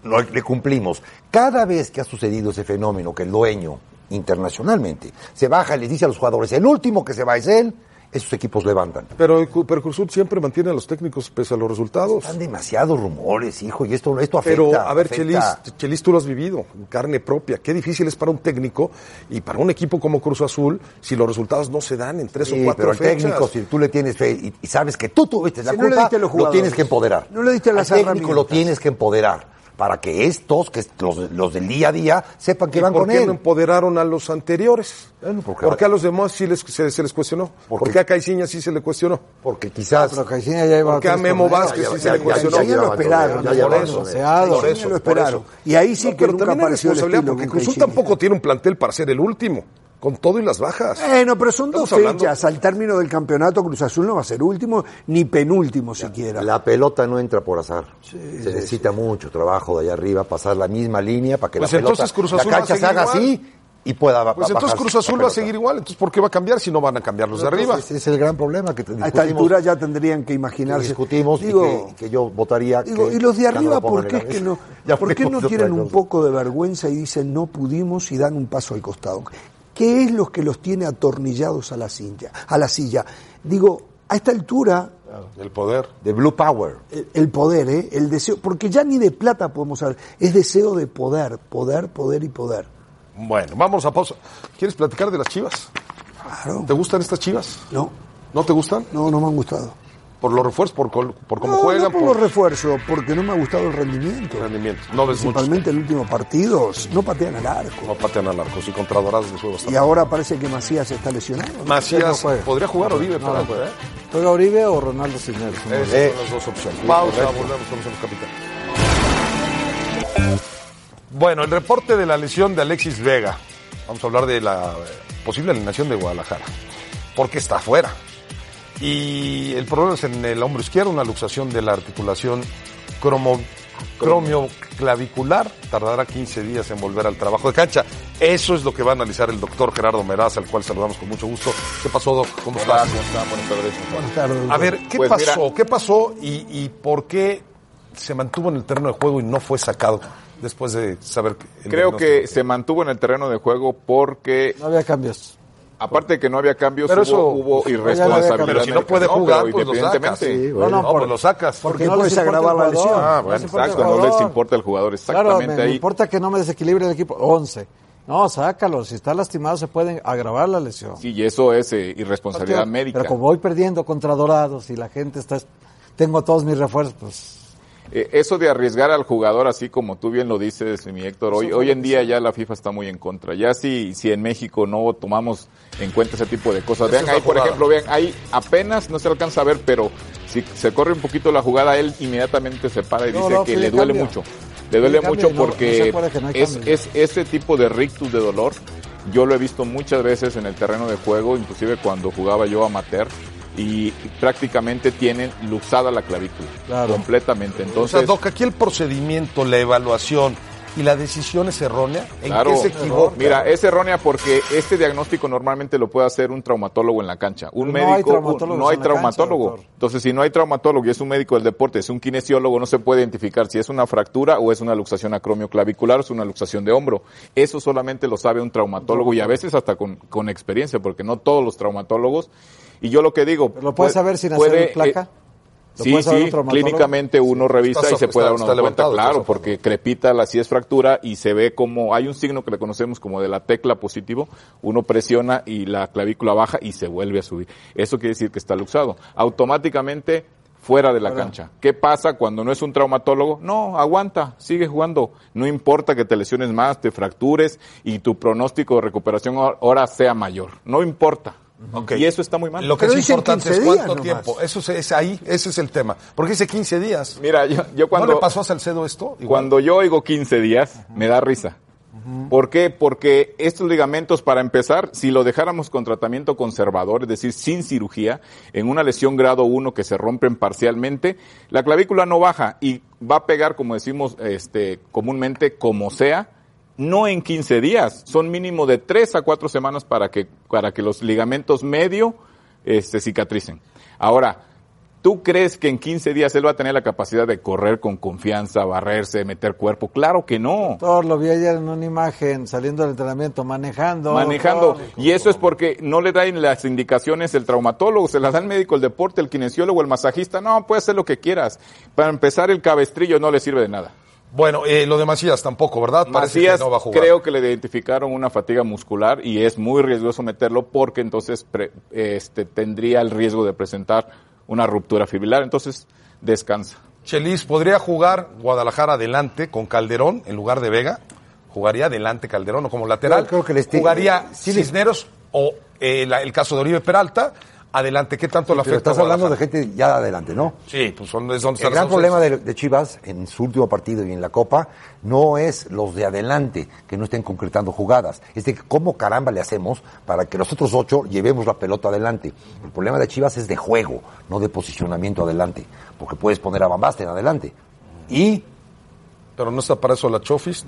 no, le cumplimos. Cada vez que ha sucedido ese fenómeno, que el dueño, internacionalmente, se baja y les dice a los jugadores, el último que se va es él, esos equipos levantan. Pero, pero Cruz Azul siempre mantiene a los técnicos pese a los resultados. Están demasiados rumores, hijo, y esto, esto afecta. Pero, a ver, afecta. Chelis, Chelis, tú lo has vivido en carne propia. Qué difícil es para un técnico y para un equipo como Cruz Azul si los resultados no se dan en tres Sí, o cuatro pero el fechas. técnico, si tú le tienes fe y, y sabes que tú tuviste la Si no le culpa, diste lo tienes que empoderar. No le diste las Al técnico lo tienes que empoderar para que estos, que es- los, los del día a día, sepan que ¿Y van ¿Por con qué él. no empoderaron a los anteriores? Bueno, porque- ¿Por qué a los demás sí les, se, se les cuestionó? Porque- ¿Por qué a Caixinha sí se le cuestionó? Porque quizás... Pero Caixinha ya iba ¿Por qué a Memo. Vázquez ya- sí ya- se le ya- cuestionó? ya Ya lo esperaron, ya por eso. Por eso, lo por esperaron. eso. Y ahí sí No, que pero nunca apareció el estilo porque con Cruz Azul Caixinha. tampoco tiene un plantel para ser el último, con todo y las bajas. Bueno, pero son dos hablando- fechas. Al término del campeonato, Cruz Azul no va a ser último ni penúltimo siquiera. La pelota no entra por azar. se necesita mucho trabajo de allá arriba, pasar la misma línea para que Pues la pelota, entonces Cruz la Azul cancha se haga igual. así y pueda Pues entonces Cruz Azul va a seguir igual. Entonces, ¿por qué va a cambiar si no van a cambiar los de arriba? Ese es el gran problema que A esta discutimos, altura ya tendrían que que imaginarse. discutimos y que, que yo votaría digo, que y los de arriba, *laughs* ¿por qué, es que no, ¿por qué no tienen un poco de vergüenza y dicen no pudimos y dan un paso al costado? ¿Qué es lo que los tiene atornillados a la silla? A la silla. Digo, a esta altura El poder. De Blue Power. el, el poder, ¿eh? el deseo, porque ya ni de plata podemos hablar, es deseo de poder, poder, poder y poder. Bueno, vamos a pausa. ¿Quieres platicar de las chivas? Claro. ¿Te gustan estas chivas? No, ¿No te gustan? no, no me han gustado. ¿Por los refuerzos? ¿Por, col- por cómo no, juegan? no por los refuerzos, porque no me ha gustado el rendimiento. rendimiento. No muchos. Principalmente el último partido, no patean al arco. No patean al arco. Sí, contra Dorados les juego Y ahora parece que Macías está lesionado. ¿no? Macías no podría jugar Oribe, No, pero no juega. ¿Juega Uribe o Ronaldo Cisneros? Esas Eh, son las dos opciones. Pausa, volvemos con los capitán. Bueno, el reporte de la lesión de Alexis Vega. Vamos a hablar de la eh, posible alineación de Guadalajara. Porque está afuera. Y el problema es en el hombro izquierdo, una luxación de la articulación cromo, cromioclavicular. Tardará 15 días en volver al trabajo de cancha. Eso es lo que va a analizar el doctor Gerardo Meraz, al cual saludamos con mucho gusto. ¿Qué pasó, Doc? ¿Cómo estás? Buenas tardes, A doctor. ver, ¿qué Pues pasó? mira- ¿Qué pasó y, y por qué se mantuvo en el terreno de juego y no fue sacado después de saber que el Creo que se mantuvo en el terreno de juego porque, No había cambios. Aparte de que no había cambios, Pero hubo, eso- hubo no irresponsabilidad. Pero si no puede jugar, pero pues lo sacas. independientemente. Sí, No, no, No, por- pues lo sacas. Porque no les agravar la lesión. Ah, No bueno, Exacto, no les importa el jugador, Claro, exactamente me, me ahí. importa que no me desequilibre el equipo. 11. No, sácalo. Si está lastimado se puede agravar la lesión. Sí, y eso es eh, irresponsabilidad médica. Pero como voy perdiendo contra Dorados y la gente está... Tengo todos mis refuerzos, pues... Eh, eso de arriesgar al jugador, así como tú bien lo dices, mi Héctor, hoy, hoy en día ya la FIFA está muy en contra. Ya si, si en México no tomamos en cuenta ese tipo de cosas. Vean ahí, por ejemplo, vean, ahí apenas no se alcanza a ver, pero si se corre un poquito la jugada, él inmediatamente se para y No, dice no, que le duele cambio. mucho. Le duele cambio mucho porque no es, cambio. es ese tipo de rictus de dolor. Yo lo he visto muchas veces en el terreno de juego, inclusive cuando jugaba yo amateur, y prácticamente tienen luxada la clavícula. Claro. Completamente. O Entonces, sea, Doc, aquí el procedimiento, la evaluación y la decisión es errónea. ¿En Claro. qué se equivoca? Mira, es errónea porque este diagnóstico normalmente lo puede hacer un traumatólogo en la cancha. Un no hay médico, un- traumatólogos no hay en la cancha, traumatólogo. Entonces, si no hay traumatólogo y es un médico del deporte, es un kinesiólogo, no se puede identificar si es una fractura o es una luxación acromioclavicular o es una luxación de hombro. Eso solamente lo sabe un traumatólogo y a veces hasta con, con experiencia, porque no todos los traumatólogos. Y yo lo que digo. ¿Pero ¿Lo puedes puede- saber sin puede, hacer placa? eh, ¿Lo Sí, sí, un clínicamente uno revisa Está- y se puede dar una está cuenta, levantado, claro, está porque crepita la si es fractura y se ve como hay un signo que le conocemos como de la tecla positivo, uno presiona y la clavícula baja y se vuelve a subir. Eso quiere decir que está luxado. Automáticamente fuera de la cancha. ¿Qué pasa cuando no es un traumatólogo? No, aguanta, sigue jugando. No importa que te lesiones más, te fractures y tu pronóstico de recuperación ahora sea mayor. No importa. Y eso está muy mal. Lo que Pero es importante 15 es cuánto tiempo. Eso es, es ahí, ese es el tema. Porque dice 15 días. Mira, yo, yo ¿No cuando... le pasó a Salcedo esto? Igual. Cuando yo oigo 15 días, me da risa. ¿Por qué? Porque estos ligamentos, para empezar, si lo dejáramos con tratamiento conservador, es decir, sin cirugía, en una lesión grado 1 que se rompen parcialmente, la clavícula no baja y va a pegar, como decimos este, comúnmente, como sea, no en 15 días, son mínimo de 3 a 4 semanas para que, para que los ligamentos medio este, cicatricen. Ahora, ¿Tú crees que en 15 días él va a tener la capacidad de correr con confianza, barrerse, meter cuerpo? Claro que no. Doctor, lo vi ayer en una imagen saliendo del entrenamiento, manejando. Manejando. doctor. Y eso es porque no le dan las indicaciones el traumatólogo, se las da el médico, el deporte, el kinesiólogo, el masajista. No, puedes hacer lo que quieras. Para empezar, el cabestrillo no le sirve de nada. Bueno, eh, lo de Macías tampoco, ¿verdad? Parece Macías que no va a jugar. creo que le identificaron una fatiga muscular y es muy riesgoso meterlo porque entonces pre- este, tendría el riesgo de presentar una ruptura fibrilar. Entonces, descansa. Chelis, ¿podría jugar Guadalajara adelante con Calderón en lugar de Vega? ¿Jugaría adelante Calderón o como lateral? Yo creo que le esté- ¿Jugaría Cisneros o eh, la- el caso de Oribe Peralta? Adelante, ¿qué tanto Pero afecta estás a hablando de gente ya adelante, ¿no? Sí, pues son, es donde El gran problema de, de Chivas en su último partido y en la Copa no es los de adelante que no estén concretando jugadas, es de que cómo caramba le hacemos para que los otros ocho llevemos la pelota adelante. El problema de Chivas es de juego, no de posicionamiento adelante, porque puedes poner a Bambaste en adelante. Y Pero no está para eso la Chofis,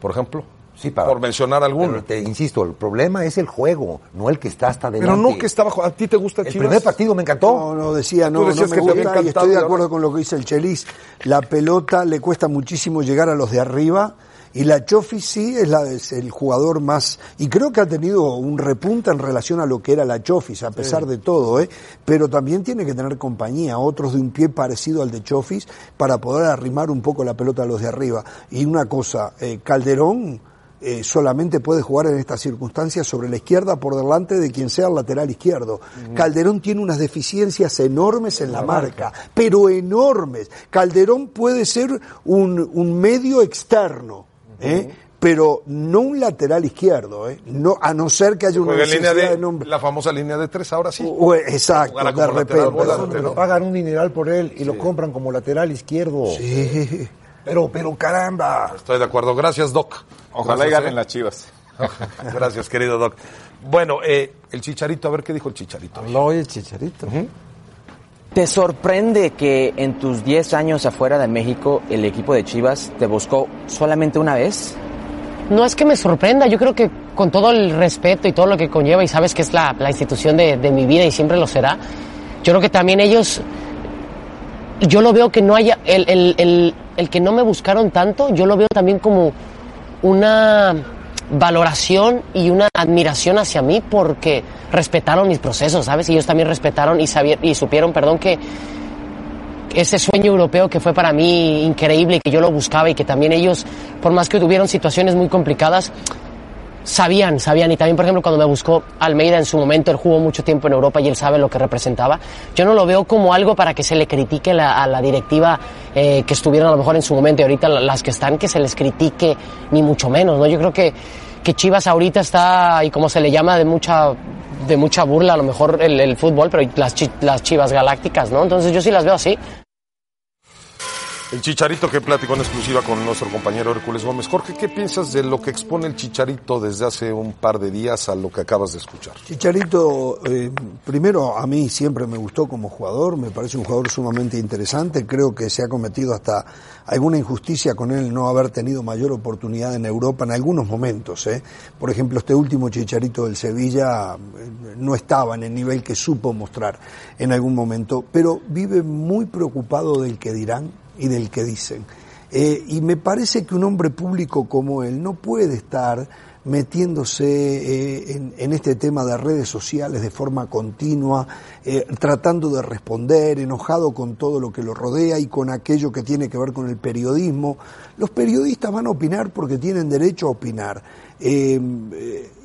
por ejemplo. Sí, para, Por mencionar alguno. Pero te insisto, el problema es el juego, no el que está hasta adelante. Pero no que estaba ¿A ti te gusta El Chivas? primer partido me encantó. No, no, decía, no, no me que gusta y estoy de acuerdo con lo que dice el Chelis. La pelota le cuesta muchísimo llegar a los de arriba y la Chofi sí es, la, es el jugador más... Y creo que ha tenido un repunte en relación a lo que era la Chofis, a pesar de todo, ¿eh? Pero también tiene que tener compañía, otros de un pie parecido al de Chofis, para poder arrimar un poco la pelota a los de arriba. Y una cosa, eh, Calderón eh, solamente puede jugar en estas circunstancias sobre la izquierda por delante de quien sea el lateral izquierdo. Calderón tiene unas deficiencias enormes en la, marca, pero enormes. Calderón puede ser un, un medio externo, ¿eh? pero no un lateral izquierdo, ¿eh? no, a no ser que haya una Juega en línea necesidad de, de nombre. la famosa línea de tres, ahora sí. O- exacto, de como lateral repente. volante, ¿no? Pagan un dineral por él y lo compran como lateral izquierdo. Sí. Pero, pero caramba. Estoy de acuerdo. Gracias, Doc. Ojalá y Gracias, ganen ¿eh? las chivas. *laughs* Gracias, querido Doc. Bueno, eh, el Chicharito, a ver qué dijo el Chicharito. Habló hoy el chicharito. ¿Te sorprende que en tus 10 años afuera de México el equipo de Chivas te buscó solamente una vez? No es que me sorprenda, yo creo que con todo el respeto y todo lo que conlleva, y sabes que es la, la institución de, de mi vida y siempre lo será, yo creo que también ellos, yo lo veo que no haya, el, el, el, el que no me buscaron tanto, yo lo veo también como una valoración y una admiración hacia mí porque respetaron mis procesos, ¿sabes? Y ellos también respetaron y, sabieron, y supieron, perdón, que ese sueño europeo que fue para mí increíble y que yo lo buscaba y que también ellos, por más que tuvieron situaciones muy complicadas, sabían, sabían. Y también, por ejemplo, cuando me buscó Almeida en su momento, él jugó mucho tiempo en Europa y él sabe lo que representaba. Yo no lo veo como algo para que se le critique la- a la directiva eh, que estuvieron a lo mejor en su momento y ahorita la- las que están, que se les critique, ni mucho menos, ¿no? Yo creo que, que Chivas ahorita está, y como se le llama, de mucha de mucha burla a lo mejor el, fútbol, pero las, las chivas galácticas, ¿no? Entonces yo sí las veo así. El Chicharito que platicó en exclusiva con nuestro compañero Hércules Gómez. Jorge, ¿qué piensas de lo que expone el Chicharito desde hace un par de días a lo que acabas de escuchar? Chicharito, eh, primero a mí siempre me gustó como jugador, me parece un jugador sumamente interesante, creo que se ha cometido hasta alguna injusticia con él no haber tenido mayor oportunidad en Europa en algunos momentos. ¿eh? Por ejemplo, este último Chicharito del Sevilla eh, no estaba en el nivel que supo mostrar en algún momento, pero vive muy preocupado del que dirán y del que dicen. Eh, y me parece que un hombre público como él no puede estar metiéndose eh, en, en este tema de redes sociales de forma continua, eh, tratando de responder, enojado con todo lo que lo rodea y con aquello que tiene que ver con el periodismo. Los periodistas van a opinar porque tienen derecho a opinar. Eh,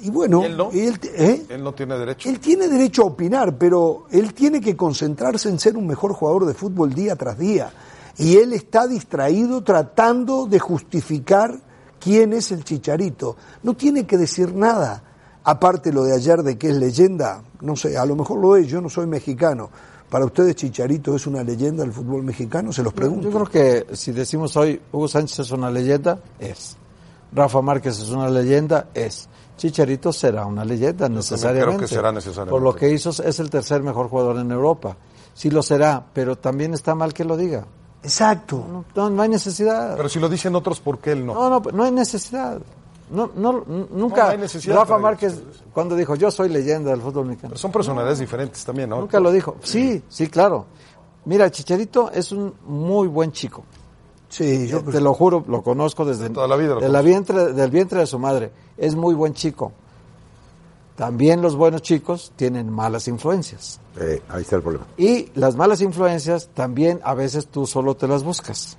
y bueno, ¿Y él no? él. Él no tiene derecho. Él tiene derecho a opinar, pero él tiene que concentrarse en ser un mejor jugador de fútbol día tras día. Y él está distraído tratando de justificar quién es el chicharito. No tiene que decir nada. Aparte lo de ayer de que es leyenda, no sé, a lo mejor lo es, yo no soy mexicano. ¿Para ustedes Chicharito es una leyenda del fútbol mexicano? Se los pregunto. Yo creo que si decimos hoy Hugo Sánchez es una leyenda, es. Rafa Márquez es una leyenda, es. Chicharito será una leyenda necesariamente. creo que será necesariamente. Por lo que hizo es el tercer mejor jugador en Europa. Sí lo será, pero también está mal que lo diga. Exacto. No, no, no hay necesidad. Pero si lo dicen otros, ¿por qué él no? No, no, no hay necesidad. No, no, nunca. No hay necesidad Rafa Márquez, cuando dijo yo soy leyenda del fútbol mexicano. Pero son personalidades diferentes también, ¿no? Nunca lo dijo. Sí, sí, claro. Mira, Chicharito es un muy buen chico. Sí, yo te lo juro, lo conozco desde Toda la vida de la vientre, del vientre de su madre. Es muy buen chico. También los buenos chicos tienen malas influencias. Eh, ahí está el problema. Y las malas influencias también a veces tú solo te las buscas.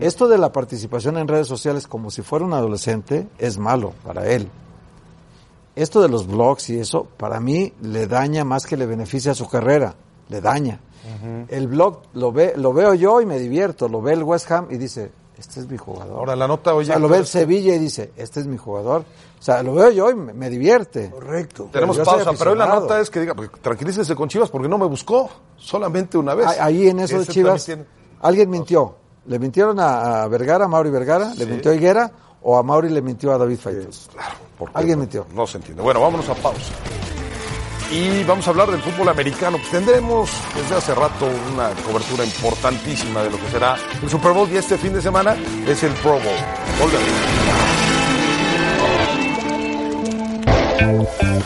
Esto de la participación en redes sociales como si fuera un adolescente es malo para él. Esto de los blogs y eso, para mí, le daña más que le beneficia a su carrera. Le daña. El blog lo, ve, lo veo yo y me divierto. Lo ve el West Ham y dice, este es mi jugador. Ahora la nota, O oye, sea, lo ve el Sevilla y dice, este es mi jugador. O sea, lo veo yo y me, me divierte. Correcto. tenemos pausa, pero hoy la nota es que diga, pues, tranquilícese con Chivas porque no me buscó solamente una vez. Ahí- en eso de Chivas, alguien mintió. ¿Le mintieron a, a Vergara, a Mauri Vergara? ¿Le mintió a Higuera? ¿O a Mauri le mintió a David Faitos? Claro, porque Alguien mintió. No se entiende. Bueno, vámonos a pausa. Y vamos a hablar del fútbol americano. Pues tendremos desde hace rato una cobertura importantísima de lo que será el Super Bowl y este fin de semana es el Pro Bowl.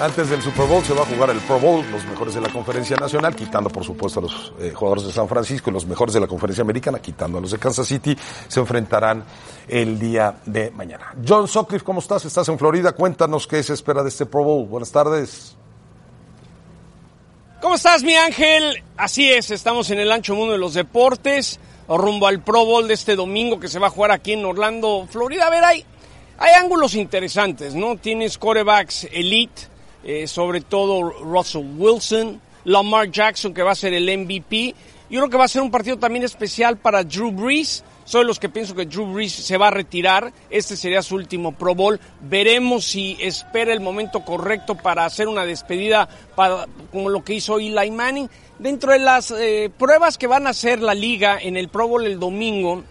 Antes del Super Bowl se va a jugar el Pro Bowl, los mejores de la conferencia nacional, quitando por supuesto a los eh, jugadores de San Francisco y los mejores de la conferencia americana, quitando a los de Kansas City, se enfrentarán el día de mañana. John Sutcliffe, ¿cómo estás? Estás en Florida, cuéntanos qué se espera de este Pro Bowl. Buenas tardes. ¿Cómo estás, mi ángel? Así es, estamos en el ancho mundo de los deportes, rumbo al Pro Bowl de este domingo que se va a jugar aquí en Orlando, Florida. A ver, hay, hay ángulos interesantes, ¿no? Tienes corebacks elite, eh, sobre todo Russell Wilson, Lamar Jackson, que va a ser el MVP. Yo creo que va a ser un partido también especial para Drew Brees. Soy los que pienso que Drew Brees se va a retirar. Este sería su último Pro Bowl. Veremos si espera el momento correcto para hacer una despedida para, como lo que hizo Eli Manning. Dentro de las eh, pruebas que van a hacer la liga en el Pro Bowl el domingo,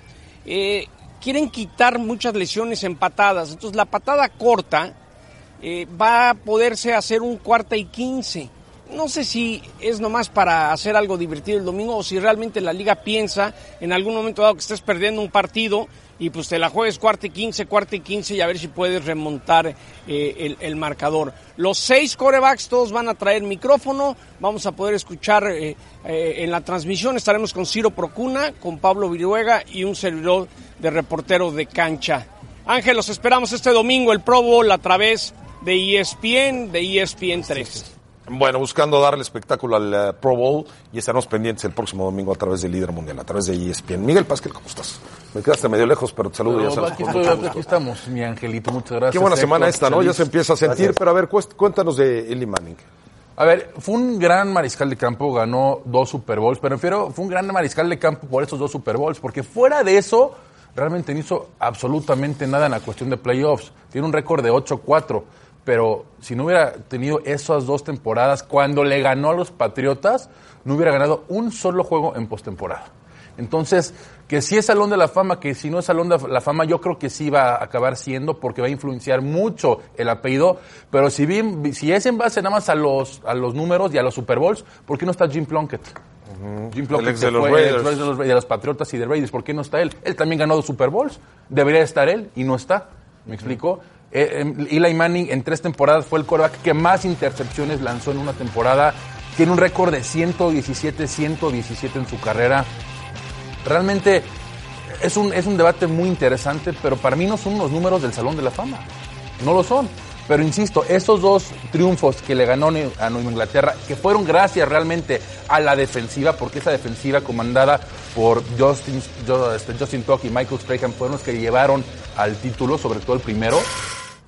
eh, quieren quitar muchas lesiones en patadas. Entonces la patada corta eh, va a poderse hacer un cuarta y quince. No sé si es nomás para hacer algo divertido el domingo o si realmente la liga piensa en algún momento dado que estés perdiendo un partido y pues te la juegues cuarta y quince, cuarta y quince y a ver si puedes remontar eh, el, marcador. Los seis corebacks todos van a traer micrófono, vamos a poder escuchar eh, eh, en la transmisión, estaremos con Ciro Procuna, con Pablo Viruega y un servidor de reportero de cancha. Ángel, los esperamos este domingo, el Pro Bowl a través de ESPN, de E ESPN 3. Bueno, buscando darle espectáculo al eh, Pro Bowl y estaremos pendientes el próximo domingo a través del líder mundial, a través de ESPN. Miguel Pasquel, ¿cómo estás? Me quedaste medio lejos, pero te saludo. Pero ya sabes, aquí, estoy, aquí estamos, mi angelito, muchas gracias. Qué buena semana esta, ¿no? Ya se empieza a sentir, Gracias. pero a ver, cuéntanos de Eli Manning. A ver, fue un gran mariscal de campo, ganó dos Super Bowls, pero refiero, fue un gran mariscal de campo por esos dos Super Bowls, porque fuera de eso, realmente no hizo absolutamente nada en la cuestión de playoffs. Tiene un récord de 8-4, pero si no hubiera tenido esas dos temporadas, cuando le ganó a los Patriotas, no hubiera ganado un solo juego en postemporada. Entonces, que si es Salón de la Fama, que si no es Salón de la Fama, yo creo que sí va a acabar siendo porque va a influenciar mucho el apellido. Pero si, bien, si es en base nada más a los, a los números y a los Super Bowls, ¿por qué no está Jim Plunkett? Jim Plunkett El ex se de los fue, el ex de los, de los Patriotas y de Raiders. ¿Por qué no está él? Él también ganó dos Super Bowls. Debería estar él y no está. ¿Me explico? Eh, Eli Manning en tres temporadas fue el quarterback que más intercepciones lanzó en una temporada. Tiene un récord de 117, 117 en su carrera. Realmente es un, es un debate muy interesante, pero para mí no son los números del Salón de la Fama. No lo son. Pero insisto, estos dos triunfos que le ganó a Nueva Inglaterra, que fueron gracias realmente a la defensiva, porque esa defensiva comandada por Justin, este, Justin Tuck y Michael Strahan fueron los que llevaron al título, sobre todo el primero,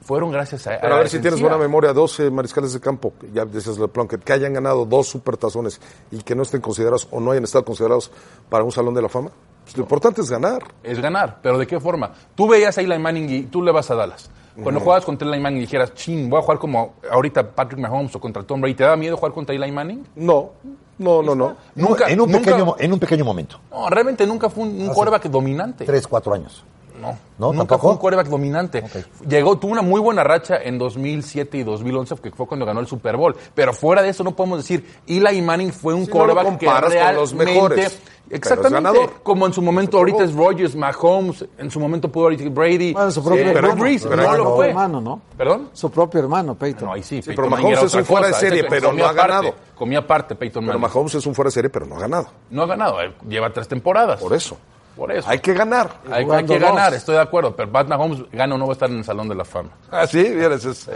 fueron gracias a, Pero a ver si tienes buena memoria, 12 mariscales de campo, ya decías Le Plunkett, que hayan ganado dos supertazones y que no estén considerados o no hayan estado considerados para un salón de la fama. Pues lo importante es ganar. Es ganar, pero ¿de qué forma? Tú veías a Eli Manning y tú le vas a Dallas. Cuando Ujú. jugabas contra Eli Manning y dijeras, chin, voy a jugar como ahorita Patrick Mahomes o contra Tom Brady, ¿te da miedo jugar contra Eli Manning? No, no, no, no. Nunca, en un, nunca- pequeño, en un pequeño momento. No, realmente nunca fue un, un quarterback dominante. Tres, cuatro años. No, ¿No? nunca ¿Tampoco? fue un quarterback dominante. Llegó, tuvo una muy buena racha en 2007 y 2011, que fue cuando ganó el Super Bowl. Pero fuera de eso no podemos decir, Eli Manning fue un no lo quarterback que comparas con los realmente... mejores, pero es Exactamente. ganador. Como en su momento ahorita es Rodgers, Mahomes, en su momento pudo ahorita Brady. Bueno, su propio eh, hermano. Brees, pero no propio lo fue. hermano, ¿no? ¿Perdón? Su propio hermano, Peyton. No, ahí sí. Pero Mahomes era es un fuera de serie, Ese pero comía no ha aparte, ganado. Comía aparte Peyton Pero Manning. Mahomes es un fuera de serie, pero no ha ganado. No ha ganado, eh, lleva tres temporadas. Por eso. Por eso. Hay que ganar. Hay, que ganar, estoy de acuerdo, pero Pat Mahomes gana o no va a estar en el Salón de la Fama. Ah, sí, bien, eso es.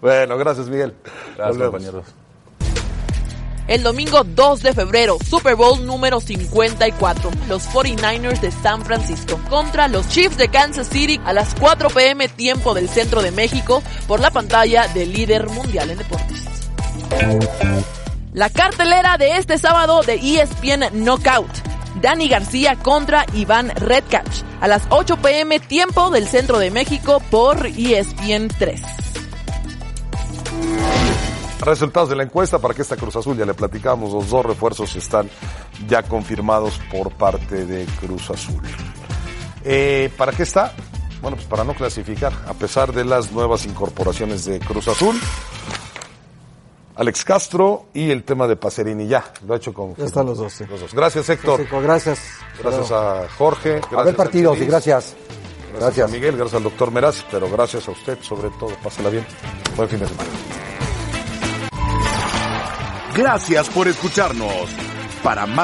Bueno, gracias, Miguel. Gracias, compañeros. El domingo 2 de febrero, Super Bowl número 54. Los 49ers de San Francisco contra los Chiefs de Kansas City a las 4 pm tiempo del centro de México por la pantalla del líder mundial en deportes. La cartelera de este sábado de ESPN Knockout. Dani García contra Iván Redcatch a las 8 pm tiempo del centro de México por E ESPN 3. Resultados de la encuesta para que esta Cruz Azul, ya le platicamos, los dos refuerzos están ya confirmados por parte de Cruz Azul. Eh, ¿Para qué está? Bueno, pues para no clasificar, a pesar de las nuevas incorporaciones de Cruz Azul. Alex Castro y el tema de Pacerini ya, lo ha hecho con Ya están los dos, sí. los dos. Gracias Héctor, Francisco, gracias. gracias a Jorge, A gracias ver partidos y gracias. gracias Gracias. a Miguel, gracias al doctor Meraz, pero gracias a usted sobre todo, pásala bien, buen fin de semana. Gracias por escucharnos. Para más